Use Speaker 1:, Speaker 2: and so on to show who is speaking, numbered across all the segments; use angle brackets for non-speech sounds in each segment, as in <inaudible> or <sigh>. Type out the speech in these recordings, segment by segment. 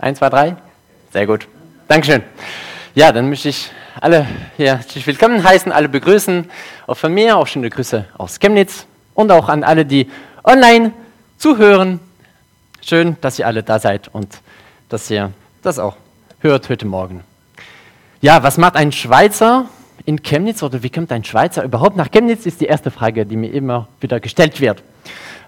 Speaker 1: Eins, zwei, drei. Sehr gut. Dankeschön. Ja, dann möchte ich alle hier willkommen heißen, alle begrüßen. Auch von mir auch schöne Grüße aus Chemnitz und auch an alle, die online zuhören. Schön, dass ihr alle da seid und dass ihr das auch hört heute Morgen. Ja, was macht ein Schweizer in Chemnitz oder wie kommt ein Schweizer überhaupt nach Chemnitz, ist die erste Frage, die mir immer wieder gestellt wird.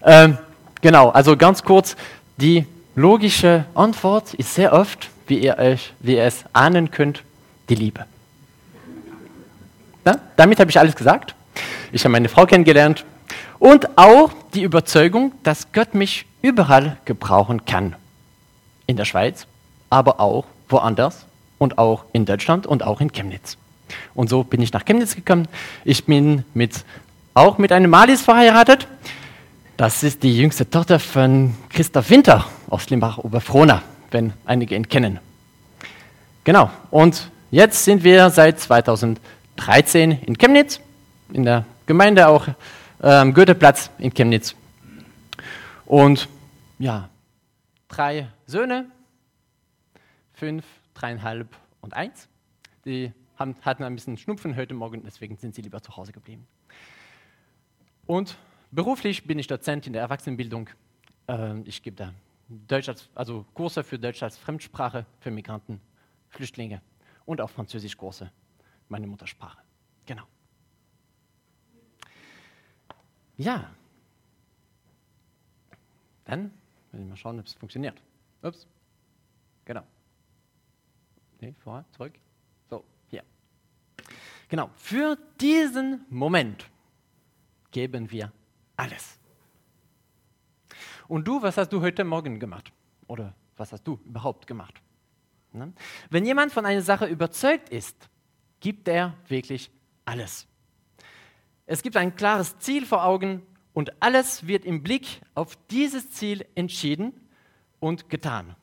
Speaker 1: Ähm, genau, also ganz kurz, die logische Antwort ist sehr oft, wie ihr, euch, wie ihr es ahnen könnt, die Liebe. Ja, damit habe ich alles gesagt. Ich habe meine Frau kennengelernt und auch die Überzeugung, dass Gott mich überall gebrauchen kann. In der Schweiz, aber auch woanders und auch in Deutschland und auch in Chemnitz. Und so bin ich nach Chemnitz gekommen. Ich bin mit, auch mit einem Malis verheiratet. Das ist die jüngste Tochter von Christoph Winter aus Limbach-Oberfrohna, wenn einige ihn kennen. Genau, und jetzt sind wir seit 2013 in Chemnitz, in der Gemeinde auch ähm, Goetheplatz in Chemnitz. Und ja, drei Söhne, fünf, dreieinhalb und eins. Die haben, hatten ein bisschen Schnupfen heute Morgen, deswegen sind sie lieber zu Hause geblieben. Und beruflich bin ich Dozent in der Erwachsenenbildung. Ähm, ich gebe da Deutsch als, also Kurse für Deutsch als Fremdsprache für Migranten, Flüchtlinge und auch Französischkurse, meine Muttersprache. Genau. Ja. Dann will ich mal schauen, ob es funktioniert. Ups. Genau. Nee, vorher, zurück. So, hier. Genau. Für diesen Moment geben wir alles. Und du, was hast du heute Morgen gemacht? Oder was hast du überhaupt gemacht? Ne? Wenn jemand von einer Sache überzeugt ist, gibt er wirklich alles. Es gibt ein klares Ziel vor Augen und alles wird im Blick auf dieses Ziel entschieden und getan.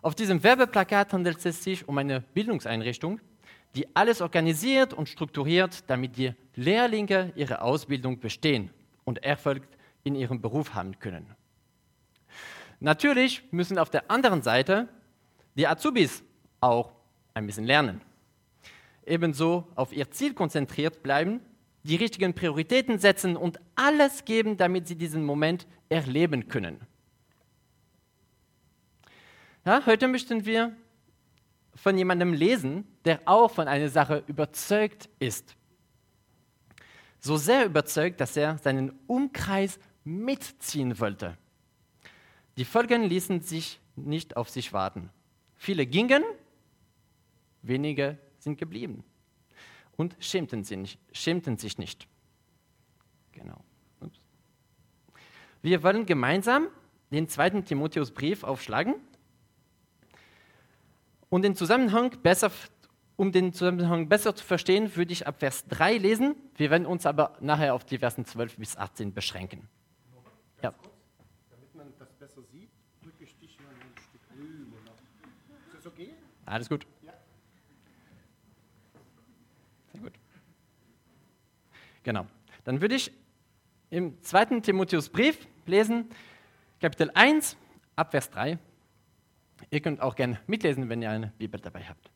Speaker 1: Auf diesem Werbeplakat handelt es sich um eine Bildungseinrichtung, die alles organisiert und strukturiert, damit die Lehrlinge ihre Ausbildung bestehen und Erfolg in ihrem Beruf haben können. Natürlich müssen auf der anderen Seite die Azubis auch ein bisschen lernen. Ebenso auf ihr Ziel konzentriert bleiben, die richtigen Prioritäten setzen und alles geben, damit sie diesen Moment erleben können. Ja, heute möchten wir von jemandem lesen, der auch von einer Sache überzeugt ist. So sehr überzeugt, dass er seinen Umkreis mitziehen wollte. Die Folgen ließen sich nicht auf sich warten. Viele gingen, wenige sind geblieben und schämten, sich nicht. Genau. Ups. Wir wollen gemeinsam den zweiten Timotheusbrief aufschlagen und den Zusammenhang besser, um den Zusammenhang besser zu verstehen, würde ich ab Vers 3 lesen. Wir werden uns aber nachher auf die Versen 12 bis 18 beschränken. Ja. Damit man das besser sieht, drücke ich dich mal ein Stück rüber. Ist das okay? Alles gut. Ja. Sehr gut. Genau. Dann würde ich im zweiten Timotheusbrief lesen, Kapitel 1, Abvers 3. Ihr könnt auch gerne mitlesen, wenn ihr eine Bibel dabei habt.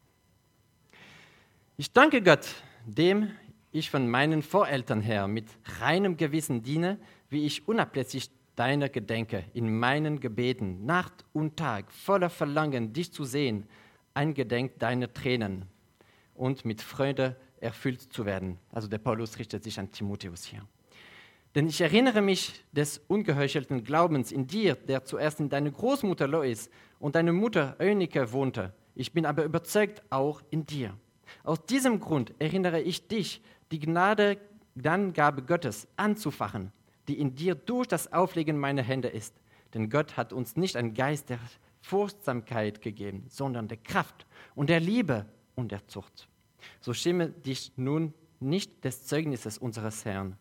Speaker 1: Ich danke Gott, dem ich von meinen Voreltern her mit reinem Gewissen diene, wie ich unablässig deiner gedenke, in meinen Gebeten, Nacht und Tag, voller Verlangen, dich zu sehen, eingedenk deiner Tränen und mit Freude erfüllt zu werden. Also der Paulus richtet sich an Timotheus hier. Denn ich erinnere mich des ungeheuchelten Glaubens in dir, der zuerst in deine Großmutter Lois und deine Mutter Eunike wohnte. Ich bin aber überzeugt auch in dir. Aus diesem Grund erinnere ich dich, die Gnade, Gabe Gottes anzufachen, die in dir durch das Auflegen meiner Hände ist. Denn Gott hat uns nicht einen Geist der Furchtsamkeit gegeben, sondern der Kraft und der Liebe und der Zucht. So schäme dich nun nicht des Zeugnisses unseres Herrn,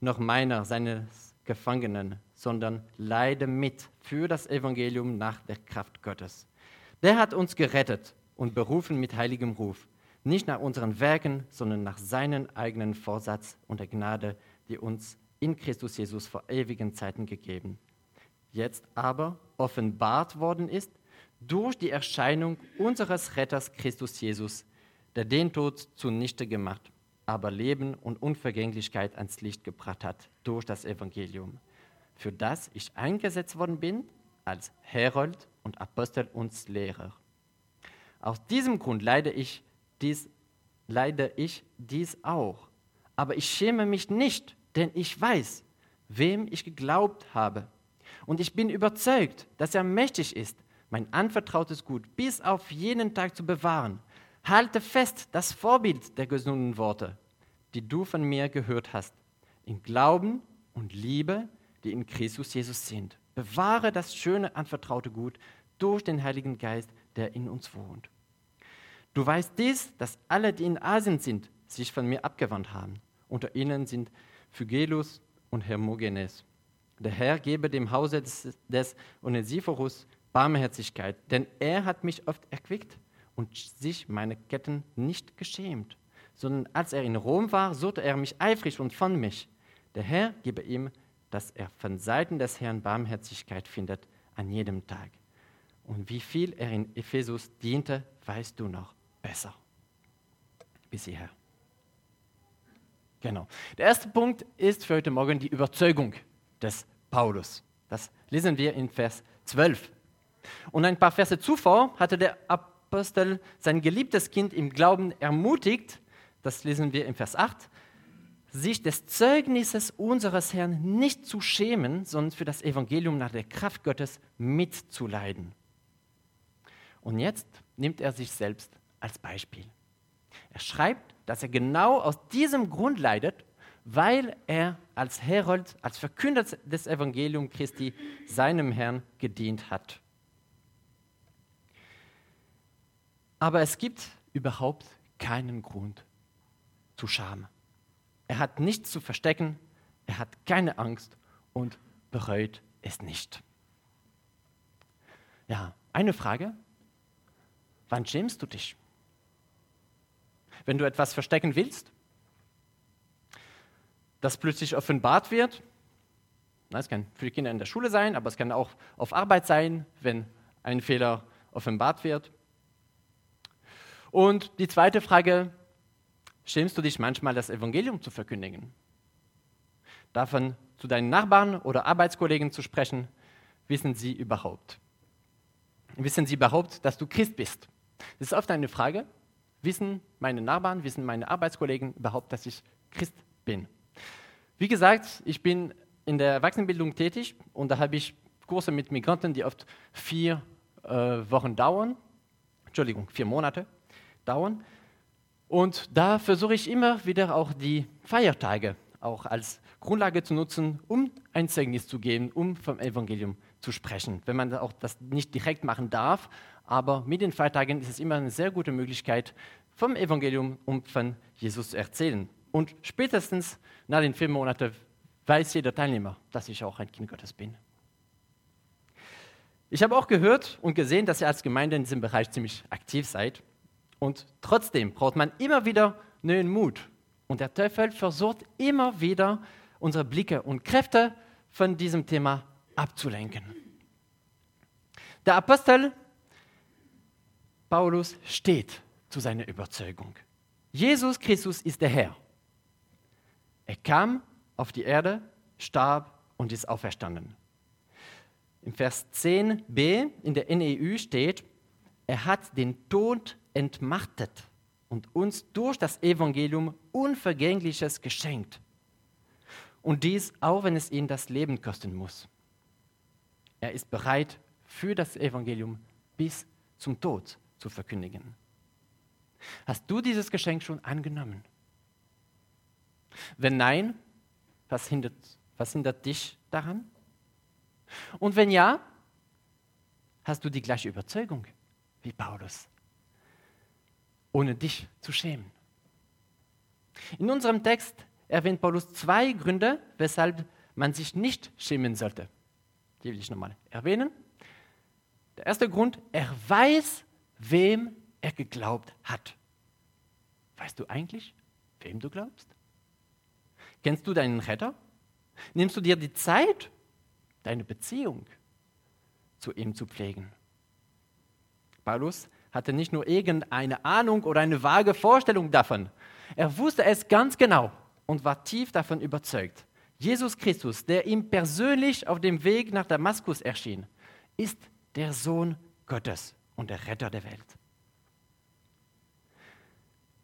Speaker 1: noch meiner, seines Gefangenen, sondern leide mit für das Evangelium nach der Kraft Gottes. Der hat uns gerettet und berufen mit heiligem Ruf, nicht nach unseren Werken, sondern nach seinem eigenen Vorsatz und der Gnade, die uns in Christus Jesus vor ewigen Zeiten gegeben. Jetzt aber offenbart worden ist durch die Erscheinung unseres Retters Christus Jesus, der den Tod zunichte gemacht, aber Leben und Unvergänglichkeit ans Licht gebracht hat durch das Evangelium, für das ich eingesetzt worden bin als Herold und Apostel und Lehrer. Aus diesem Grund leide ich dies, leide ich dies auch. Aber ich schäme mich nicht, denn ich weiß, wem ich geglaubt habe. Und ich bin überzeugt, dass er mächtig ist, mein anvertrautes Gut bis auf jenen Tag zu bewahren. Halte fest das Vorbild der gesunden Worte, die du von mir gehört hast, in Glauben und Liebe, die in Christus Jesus sind. Bewahre das schöne anvertraute Gut durch den Heiligen Geist, der in uns wohnt. Du weißt dies, dass alle, die in Asien sind, sich von mir abgewandt haben. Unter ihnen sind Phygelus und Hermogenes. Der Herr gebe dem Hause des, des Onesiphorus Barmherzigkeit, denn er hat mich oft erquickt und sich meine Ketten nicht geschämt, sondern als er in Rom war, suchte er mich eifrig und von mich. Der Herr gebe ihm, dass er von Seiten des Herrn Barmherzigkeit findet an jedem Tag. Und wie viel er in Ephesus diente, weißt du noch besser. Bis hierher. Genau. Der erste Punkt ist für heute Morgen die Überzeugung des Paulus. Das lesen wir in Vers 12. Und ein paar Verse zuvor hatte der Apostel sein geliebtes Kind im Glauben ermutigt, das lesen wir in Vers 8, sich des Zeugnisses unseres Herrn nicht zu schämen, sondern für das Evangelium nach der Kraft Gottes mitzuleiden. Und jetzt nimmt er sich selbst als Beispiel. Er schreibt, dass er genau aus diesem Grund leidet, weil er als Herold, als Verkünder des Evangeliums Christi seinem Herrn gedient hat. Aber es gibt überhaupt keinen Grund zu Scham. Er hat nichts zu verstecken, er hat keine Angst und bereut es nicht. Ja, eine Frage. Wann schämst du dich? Wenn du etwas verstecken willst, das plötzlich offenbart wird. Das kann für die Kinder in der Schule sein, aber es kann auch auf Arbeit sein, wenn ein Fehler offenbart wird. Und die zweite Frage, schämst du dich manchmal, das Evangelium zu verkündigen? Davon zu deinen Nachbarn oder Arbeitskollegen zu sprechen, wissen sie überhaupt? Wissen sie überhaupt, dass du Christ bist? Das ist oft eine Frage. Wissen meine Nachbarn, wissen meine Arbeitskollegen überhaupt, dass ich Christ bin? Wie gesagt, ich bin in der Erwachsenenbildung tätig und da habe ich Kurse mit Migranten, die oft vier äh, Wochen dauern. Entschuldigung, vier Monate dauern. Und da versuche ich immer wieder auch die Feiertage auch als Grundlage zu nutzen, um ein Zeugnis zu geben, um vom Evangelium zu sprechen. Wenn man auch das nicht direkt machen darf, aber mit den Feiertagen ist es immer eine sehr gute Möglichkeit, vom Evangelium und von Jesus zu erzählen. Und spätestens nach den vier Monaten weiß jeder Teilnehmer, dass ich auch ein Kind Gottes bin. Ich habe auch gehört und gesehen, dass ihr als Gemeinde in diesem Bereich ziemlich aktiv seid. Und trotzdem braucht man immer wieder neuen Mut. Und der Teufel versucht immer wieder, unsere Blicke und Kräfte von diesem Thema abzulenken. Der Apostel Paulus steht zu seiner Überzeugung. Jesus Christus ist der Herr. Er kam auf die Erde, starb und ist auferstanden. Im Vers 10b in der NEU steht, er hat den Tod entmachtet und uns durch das Evangelium Unvergängliches geschenkt. Und dies auch, wenn es ihn das Leben kosten muss. Er ist bereit, für das Evangelium bis zum Tod zu verkündigen. Hast du dieses Geschenk schon angenommen? Wenn nein, was hindert, was hindert dich daran? Und wenn ja, hast du die gleiche Überzeugung wie Paulus, ohne dich zu schämen. In unserem Text erwähnt Paulus zwei Gründe, weshalb man sich nicht schämen sollte. Die will ich nochmal erwähnen. Der erste Grund, er weiß, wem er geglaubt hat. Weißt du eigentlich, wem du glaubst? Kennst du deinen Retter? Nimmst du dir die Zeit, deine Beziehung zu ihm zu pflegen? Paulus hatte nicht nur irgendeine Ahnung oder eine vage Vorstellung davon. Er wusste es ganz genau und war tief davon überzeugt. Jesus Christus, der ihm persönlich auf dem Weg nach Damaskus erschien, ist der Sohn Gottes und der Retter der Welt.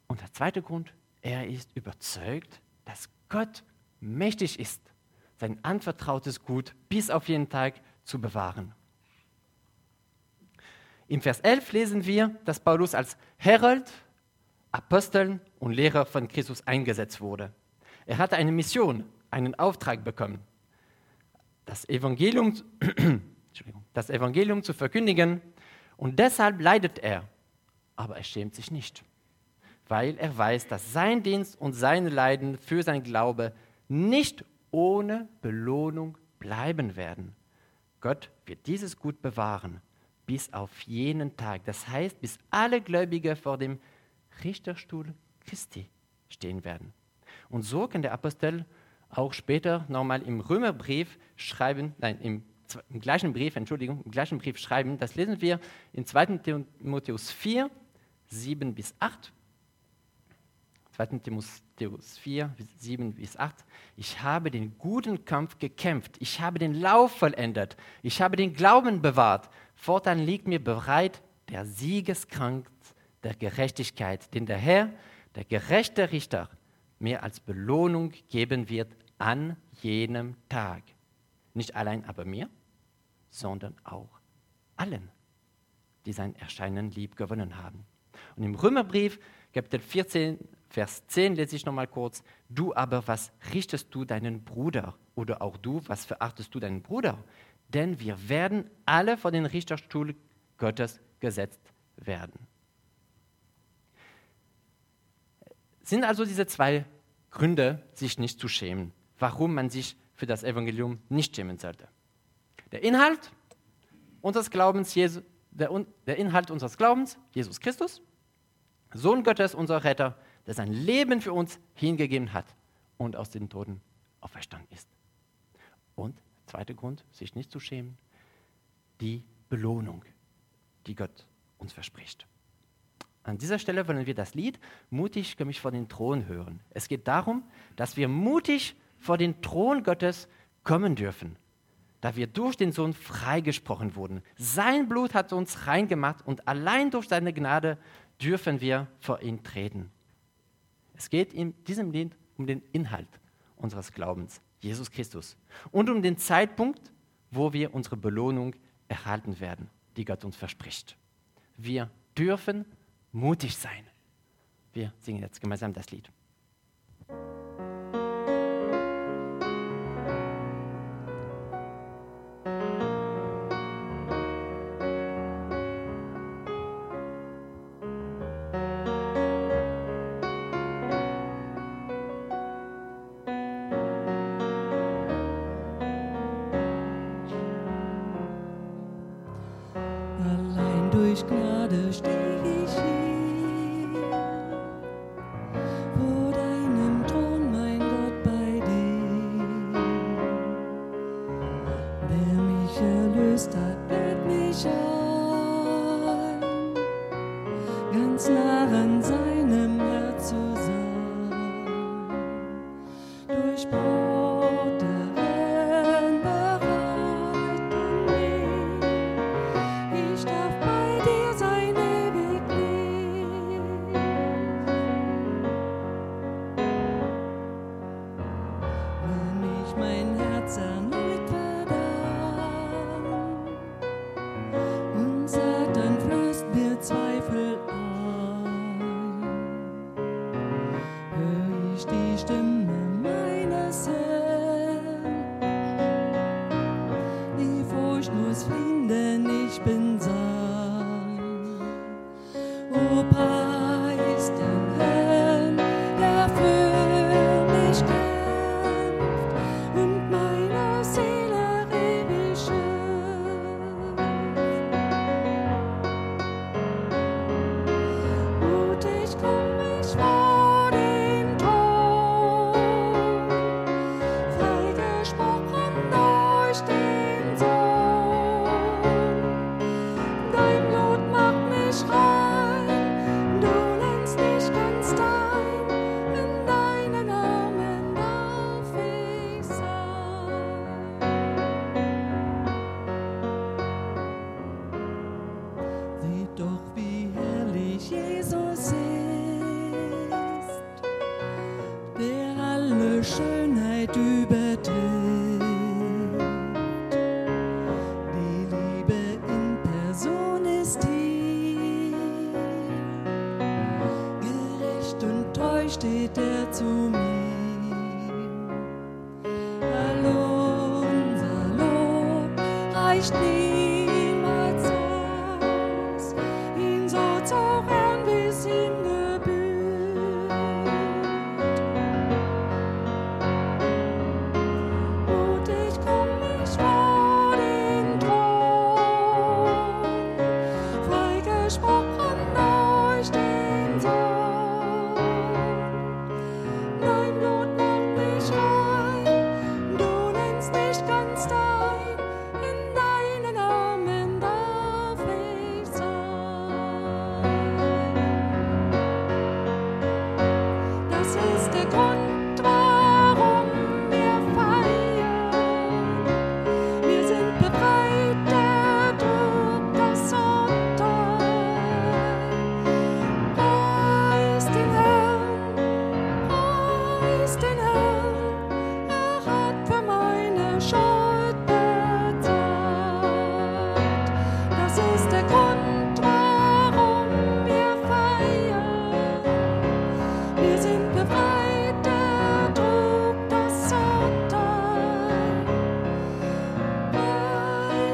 Speaker 1: Und der zweite Grund, er ist überzeugt, dass Gott mächtig ist, sein anvertrautes Gut bis auf jeden Tag zu bewahren. Im Vers 11 lesen wir, dass Paulus als Herold, Apostel und Lehrer von Christus eingesetzt wurde. Er hatte eine Mission, einen Auftrag bekommen, das Evangelium, <clears throat> das Evangelium zu verkündigen und deshalb leidet er, aber er schämt sich nicht, weil er weiß, dass sein Dienst und seine Leiden für sein Glaube nicht ohne Belohnung bleiben werden. Gott wird dieses Gut bewahren bis auf jenen Tag. Das heißt, bis alle Gläubige vor dem Richterstuhl Christi stehen werden. Und so kann der Apostel auch später nochmal im Römerbrief schreiben, nein, im, im, gleichen Brief, Entschuldigung, im gleichen Brief schreiben, das lesen wir in 2. Timotheus 4, 7 bis 8. 2. Timotheus 4, 7 bis 8. Ich habe den guten Kampf gekämpft, ich habe den Lauf vollendet, ich habe den Glauben bewahrt. Fortan liegt mir bereit der Siegeskranz der Gerechtigkeit, den der Herr, der gerechte Richter, mir als Belohnung geben wird an jenem Tag. Nicht allein aber mir, sondern auch allen, die sein Erscheinen lieb gewonnen haben. Und im Römerbrief, Kapitel 14, Vers 10 lese ich nochmal kurz. Du aber, was richtest du deinen Bruder? Oder auch du, was verachtest du deinen Bruder? Denn wir werden alle vor den Richterstuhl Gottes gesetzt werden. Sind also diese zwei Gründe, sich nicht zu schämen, warum man sich für das Evangelium nicht schämen sollte. Der Inhalt unseres Glaubens, Jesu, der, der Inhalt unseres Glaubens, Jesus Christus, Sohn Gottes, unser Retter, der sein Leben für uns hingegeben hat und aus den Toten auferstanden ist. Und zweiter Grund, sich nicht zu schämen, die Belohnung, die Gott uns verspricht. An dieser Stelle wollen wir das Lied Mutig komme ich vor den Thron hören. Es geht darum, dass wir mutig vor den Thron Gottes kommen dürfen, da wir durch den Sohn freigesprochen wurden. Sein Blut hat uns reingemacht und allein durch seine Gnade dürfen wir vor ihn treten. Es geht in diesem Lied um den Inhalt unseres Glaubens, Jesus Christus, und um den Zeitpunkt, wo wir unsere Belohnung erhalten werden, die Gott uns verspricht. Wir dürfen mutig sein. Wir singen jetzt gemeinsam das Lied.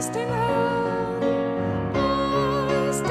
Speaker 2: Preis den Herrn, preis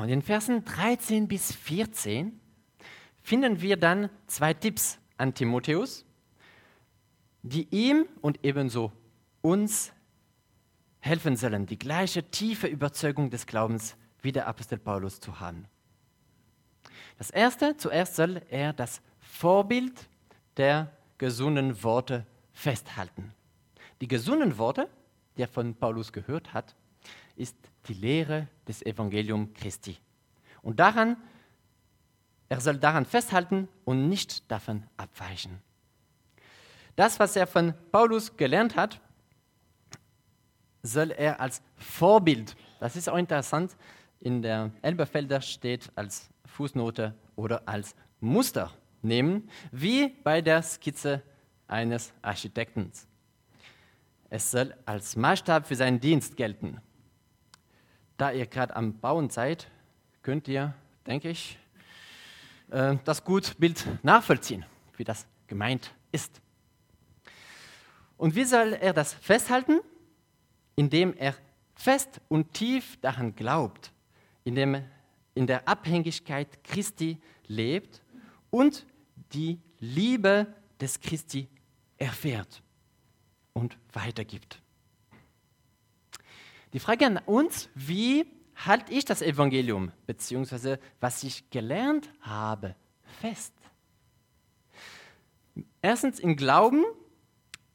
Speaker 1: Genau, in den Versen 13 bis 14 finden wir dann zwei Tipps an Timotheus, die ihm und ebenso uns helfen sollen, die gleiche tiefe Überzeugung des Glaubens wie der Apostel Paulus zu haben. Das erste, zuerst soll er das Vorbild der gesunden Worte festhalten. Die gesunden Worte, die er von Paulus gehört hat, ist die Lehre des Evangelium Christi. Und daran, er soll daran festhalten und nicht davon abweichen. Das, was er von Paulus gelernt hat, soll er als Vorbild, das ist auch interessant, in der Elberfelder steht als Fußnote oder als Muster nehmen, wie bei der Skizze eines Architekten. Es soll als Maßstab für seinen Dienst gelten. Da ihr gerade am Bauen seid, könnt ihr, denke ich, äh, das gut Bild nachvollziehen, wie das gemeint ist. Und wie soll er das festhalten? Indem er fest und tief daran glaubt, indem in der Abhängigkeit Christi lebt und die Liebe des Christi erfährt und weitergibt. Die Frage an uns, wie halte ich das Evangelium, beziehungsweise was ich gelernt habe, fest? Erstens, im Glauben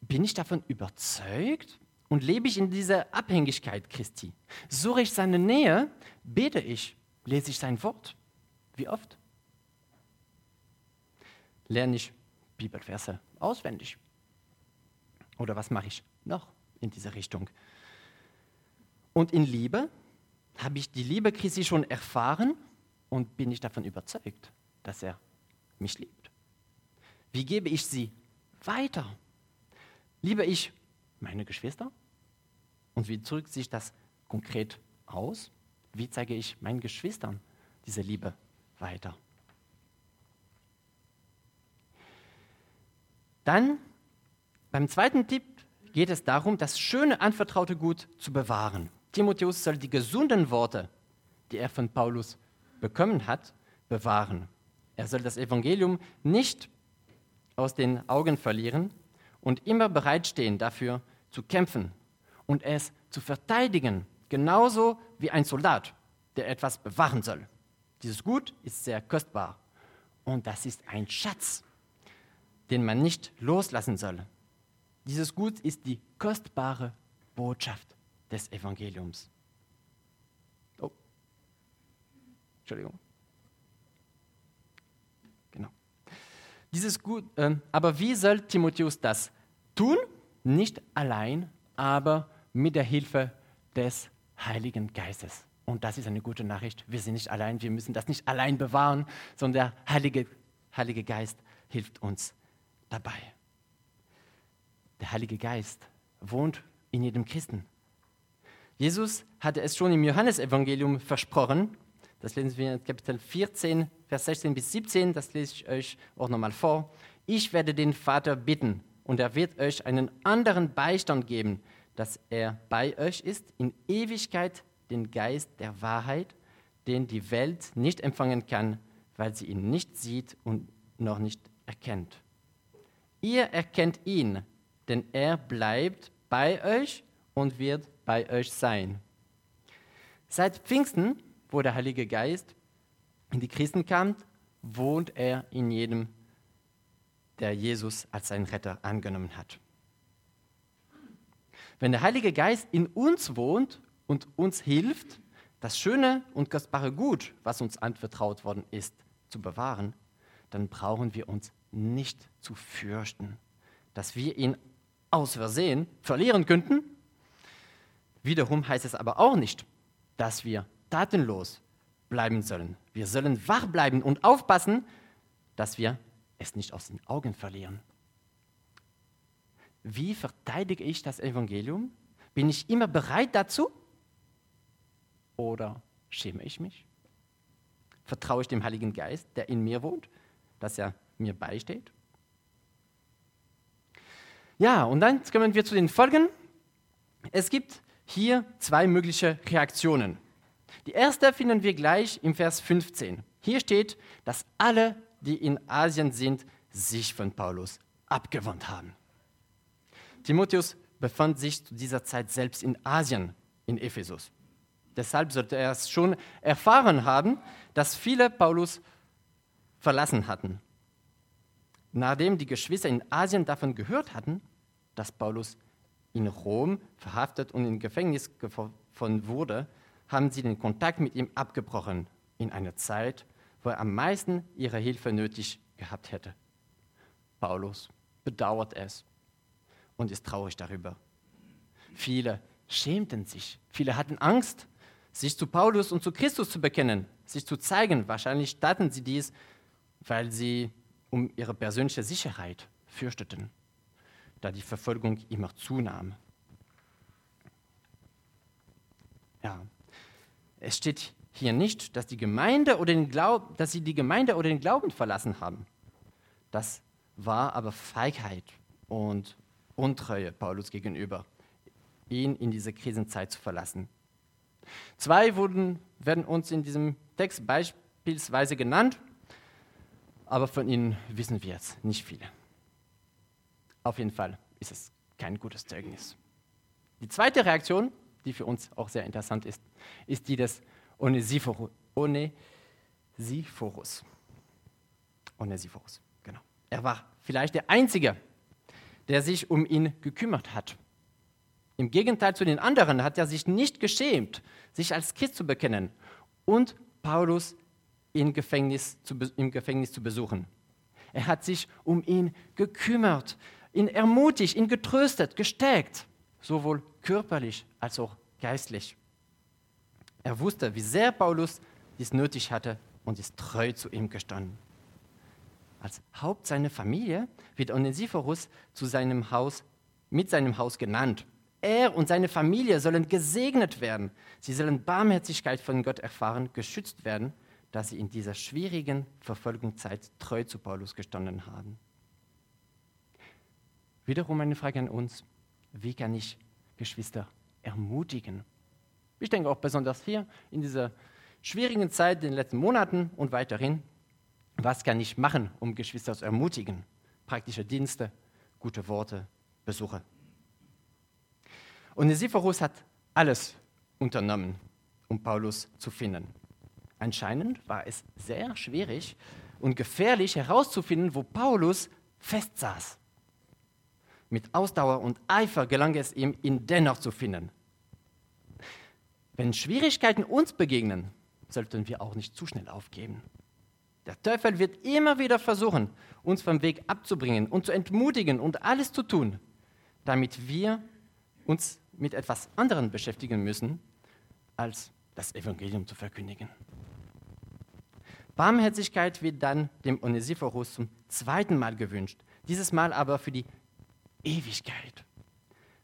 Speaker 1: bin ich davon überzeugt und lebe ich in dieser Abhängigkeit Christi. Suche ich seine Nähe, bete ich, lese ich sein Wort. Wie oft? Lerne ich Bibelverse auswendig? Oder was mache ich noch in diese Richtung? Und in Liebe habe ich die Liebe Christi schon erfahren und bin ich davon überzeugt, dass er mich liebt. Wie gebe ich sie weiter? Liebe ich meine Geschwister? Und wie drückt sich das konkret aus? Wie zeige ich meinen Geschwistern diese Liebe weiter? Dann beim zweiten Tipp geht es darum, das schöne anvertraute Gut zu bewahren. Timotheus soll die gesunden Worte, die er von Paulus bekommen hat, bewahren. Er soll das Evangelium nicht aus den Augen verlieren und immer bereitstehen, dafür zu kämpfen und es zu verteidigen, genauso wie ein Soldat, der etwas bewahren soll. Dieses Gut ist sehr kostbar und das ist ein Schatz, den man nicht loslassen soll. Dieses Gut ist die kostbare Botschaft des Evangeliums. Oh, Entschuldigung. Genau. Dieses Gut, äh, aber wie soll Timotheus das tun? Nicht allein, aber mit der Hilfe des Heiligen Geistes. Und das ist eine gute Nachricht. Wir sind nicht allein, wir müssen das nicht allein bewahren, sondern der Heilige, Heilige Geist hilft uns dabei. Der Heilige Geist wohnt in jedem Christen. Jesus hatte es schon im Johannesevangelium versprochen. Das lesen wir in Kapitel 14, Vers 16 bis 17. Das lese ich euch auch nochmal vor. Ich werde den Vater bitten und er wird euch einen anderen Beistand geben, dass er bei euch ist in Ewigkeit den Geist der Wahrheit, den die Welt nicht empfangen kann, weil sie ihn nicht sieht und noch nicht erkennt. Ihr erkennt ihn, denn er bleibt bei euch und wird bei euch sein. Seit Pfingsten, wo der Heilige Geist in die Christen kam, wohnt er in jedem, der Jesus als seinen Retter angenommen hat. Wenn der Heilige Geist in uns wohnt und uns hilft, das schöne und kostbare Gut, was uns anvertraut worden ist, zu bewahren, dann brauchen wir uns nicht zu fürchten, dass wir ihn aus Versehen verlieren könnten. Wiederum heißt es aber auch nicht, dass wir tatenlos bleiben sollen. Wir sollen wach bleiben und aufpassen, dass wir es nicht aus den Augen verlieren. Wie verteidige ich das Evangelium? Bin ich immer bereit dazu? Oder schäme ich mich? Vertraue ich dem Heiligen Geist, der in mir wohnt, dass er mir beisteht? Ja, und dann kommen wir zu den Folgen. Es gibt hier zwei mögliche Reaktionen. Die erste finden wir gleich im Vers 15. Hier steht, dass alle, die in Asien sind, sich von Paulus abgewandt haben. Timotheus befand sich zu dieser Zeit selbst in Asien, in Ephesus. Deshalb sollte er es schon erfahren haben, dass viele Paulus verlassen hatten. Nachdem die Geschwister in Asien davon gehört hatten, dass Paulus in Rom verhaftet und in Gefängnis gefunden wurde, haben sie den Kontakt mit ihm abgebrochen in einer Zeit, wo er am meisten ihre Hilfe nötig gehabt hätte. Paulus bedauert es und ist traurig darüber. Viele schämten sich, viele hatten Angst, sich zu Paulus und zu Christus zu bekennen, sich zu zeigen. Wahrscheinlich taten sie dies, weil sie um ihre persönliche Sicherheit fürchteten, da die Verfolgung immer zunahm. Ja, es steht hier nicht, dass, die Gemeinde oder den Glaub, dass sie die Gemeinde oder den Glauben verlassen haben. Das war aber Feigheit und Untreue Paulus gegenüber, ihn in diese Krisenzeit zu verlassen. Zwei wurden, werden uns in diesem Text beispielsweise genannt, aber von ihnen wissen wir jetzt nicht viele. Auf jeden Fall ist es kein gutes Zeugnis. Die zweite Reaktion, die für uns auch sehr interessant ist, ist die des Onesiphorus. Onesiphorus. Genau. Er war vielleicht der Einzige, der sich um ihn gekümmert hat. Im Gegenteil zu den anderen hat er sich nicht geschämt, sich als Christ zu bekennen und Paulus im Gefängnis zu, im Gefängnis zu besuchen. Er hat sich um ihn gekümmert, ihn ermutigt, ihn getröstet, gestärkt, sowohl körperlich als auch geistlich. Er wusste, wie sehr Paulus dies nötig hatte und ist treu zu ihm gestanden. Als Haupt seiner Familie wird Onesiphorus zu seinem Haus, mit seinem Haus genannt. Er und seine Familie sollen gesegnet werden. Sie sollen Barmherzigkeit von Gott erfahren, geschützt werden, dass sie in dieser schwierigen Verfolgungszeit treu zu Paulus gestanden haben. Wiederum eine Frage an uns. Wie kann ich Geschwister ermutigen? Ich denke auch besonders hier in dieser schwierigen Zeit, in den letzten Monaten und weiterhin, was kann ich machen, um Geschwister zu ermutigen? Praktische Dienste, gute Worte, Besuche. Onesiphorus hat alles unternommen, um Paulus zu finden. Anscheinend war es sehr schwierig und gefährlich herauszufinden, wo Paulus festsaß. Mit Ausdauer und Eifer gelang es ihm, ihn dennoch zu finden. Wenn Schwierigkeiten uns begegnen, sollten wir auch nicht zu schnell aufgeben. Der Teufel wird immer wieder versuchen, uns vom Weg abzubringen und zu entmutigen und alles zu tun, damit wir uns mit etwas anderem beschäftigen müssen, als das Evangelium zu verkündigen. Barmherzigkeit wird dann dem Onesiphorus zum zweiten Mal gewünscht, dieses Mal aber für die Ewigkeit,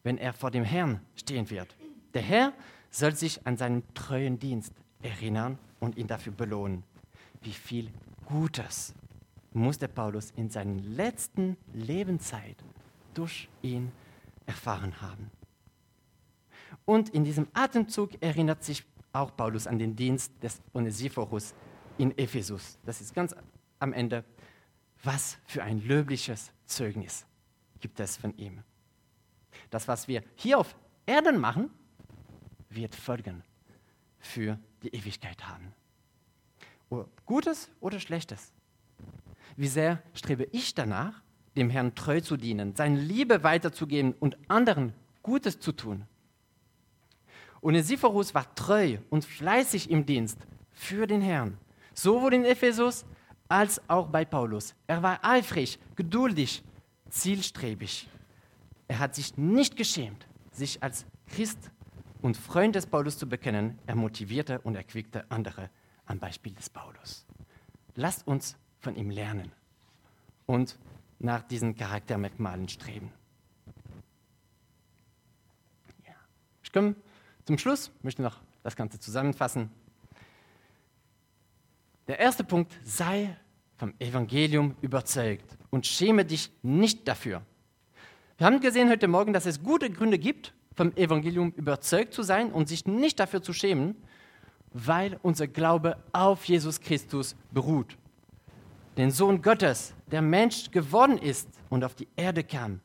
Speaker 1: wenn er vor dem Herrn stehen wird. Der Herr soll sich an seinen treuen Dienst erinnern und ihn dafür belohnen. Wie viel Gutes musste Paulus in seiner letzten Lebenszeit durch ihn erfahren haben. Und in diesem Atemzug erinnert sich auch Paulus an den Dienst des Onesiphorus in Ephesus. Das ist ganz am Ende. Was für ein löbliches Zeugnis gibt es von ihm. Das, was wir hier auf Erden machen, wird Folgen für die Ewigkeit haben. Gutes oder Schlechtes. Wie sehr strebe ich danach, dem Herrn treu zu dienen, seine Liebe weiterzugeben und anderen Gutes zu tun. Onesiphorus war treu und fleißig im Dienst für den Herrn, sowohl in Ephesus als auch bei Paulus. Er war eifrig, geduldig, zielstrebig. Er hat sich nicht geschämt, sich als Christ und Freund des Paulus zu bekennen. Er motivierte und erquickte andere am Beispiel des Paulus. Lasst uns von ihm lernen und nach diesen Charaktermerkmalen streben. Ja. Ich komme zum Schluss, möchte noch das Ganze zusammenfassen. Der erste Punkt, sei vom Evangelium überzeugt und schäme dich nicht dafür. Wir haben gesehen heute Morgen, dass es gute Gründe gibt, vom Evangelium überzeugt zu sein und sich nicht dafür zu schämen, weil unser Glaube auf Jesus Christus beruht. Den Sohn Gottes, der Mensch geworden ist und auf die Erde kam,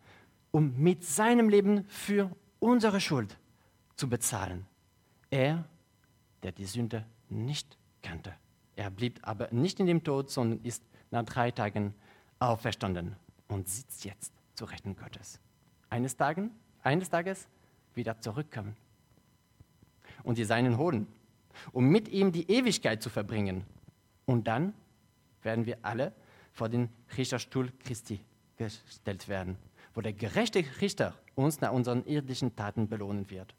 Speaker 1: um mit seinem Leben für unsere Schuld zu bezahlen. Er, der die Sünde nicht kannte. Er blieb aber nicht in dem Tod, sondern ist nach drei Tagen auferstanden und sitzt jetzt zu Rechten Gottes. Eines, Tagen, eines Tages wieder zurückkommen und die Seinen holen, um mit ihm die Ewigkeit zu verbringen. Und dann werden wir alle vor den Richterstuhl Christi gestellt werden, wo der gerechte Richter uns nach unseren irdischen Taten belohnen wird.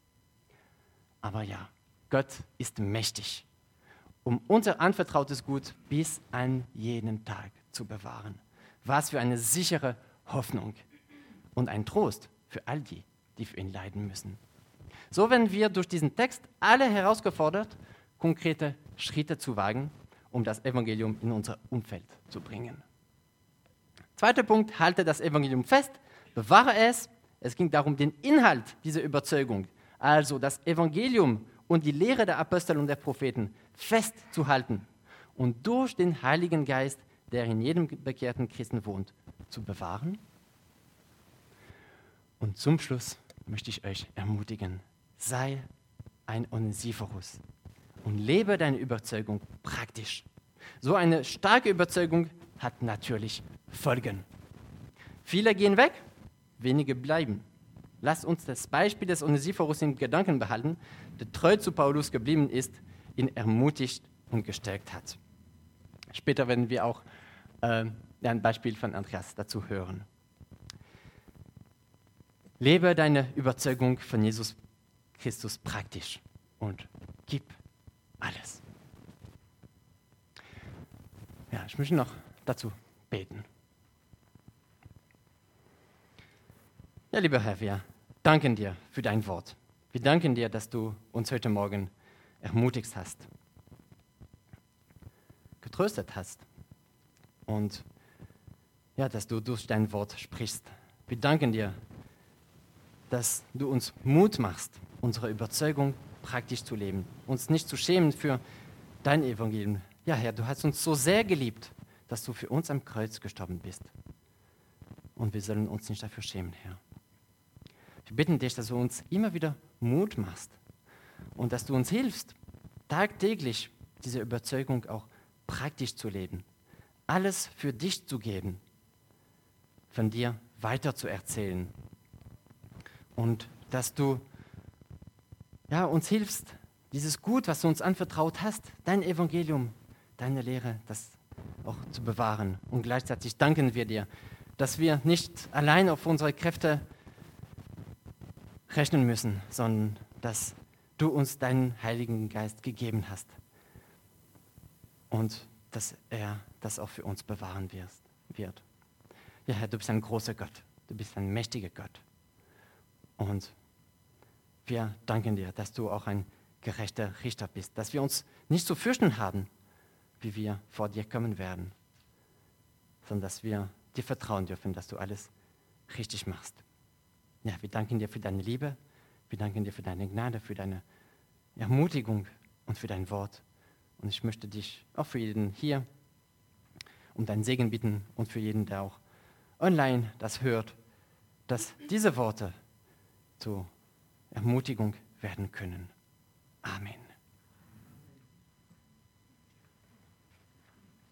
Speaker 1: Aber ja, Gott ist mächtig, um unser anvertrautes Gut bis an jenen Tag zu bewahren. Was für eine sichere Hoffnung und ein Trost für all die, die für ihn leiden müssen. So werden wir durch diesen Text alle herausgefordert, konkrete Schritte zu wagen, um das Evangelium in unser Umfeld zu bringen. Zweiter Punkt, halte das Evangelium fest, bewahre es. Es ging darum, den Inhalt dieser Überzeugung, also das Evangelium und die Lehre der Apostel und der Propheten festzuhalten und durch den Heiligen Geist, der in jedem bekehrten Christen wohnt, zu bewahren. Und zum Schluss möchte ich euch ermutigen, sei ein Onesiphorus und lebe deine Überzeugung praktisch. So eine starke Überzeugung hat natürlich Folgen. Viele gehen weg, wenige bleiben. Lasst uns das Beispiel des Onesiphorus in Gedanken behalten, der treu zu Paulus geblieben ist, ihn ermutigt und gestärkt hat. Später werden wir auch äh, ein Beispiel von Andreas dazu hören. Lebe deine Überzeugung von Jesus Christus praktisch und gib alles. Ja, ich möchte noch dazu beten. Ja, lieber Herr, wir danken dir für dein Wort. Wir danken dir, dass du uns heute Morgen ermutigt hast, getröstet hast und ja, dass du durch dein Wort sprichst. Wir danken dir, dass du uns Mut machst, unsere Überzeugung praktisch zu leben, uns nicht zu schämen für dein Evangelium. Ja, Herr, du hast uns so sehr geliebt, dass du für uns am Kreuz gestorben bist. Und wir sollen uns nicht dafür schämen, Herr. Wir bitten dich, dass du uns immer wieder Mut machst und dass du uns hilfst, tagtäglich diese Überzeugung auch praktisch zu leben. Alles für dich zu geben, von dir weiter zu erzählen. Und dass du ja, uns hilfst, dieses Gut, was du uns anvertraut hast, dein Evangelium, deine Lehre, das auch zu bewahren. Und gleichzeitig danken wir dir, dass wir nicht allein auf unsere Kräfte rechnen müssen, sondern dass du uns deinen Heiligen Geist gegeben hast und dass er das auch für uns bewahren wird. Ja, Herr, du bist ein großer Gott, du bist ein mächtiger Gott. Und wir danken dir, dass du auch ein gerechter Richter bist, dass wir uns nicht zu fürchten haben, wie wir vor dir kommen werden, sondern dass wir dir vertrauen dürfen, dass du alles richtig machst. Ja, wir danken dir für deine Liebe, wir danken dir für deine Gnade, für deine Ermutigung und für dein Wort. Und ich möchte dich auch für jeden hier um deinen Segen bitten und für jeden, der auch online das hört, dass diese Worte zur Ermutigung werden können. Amen.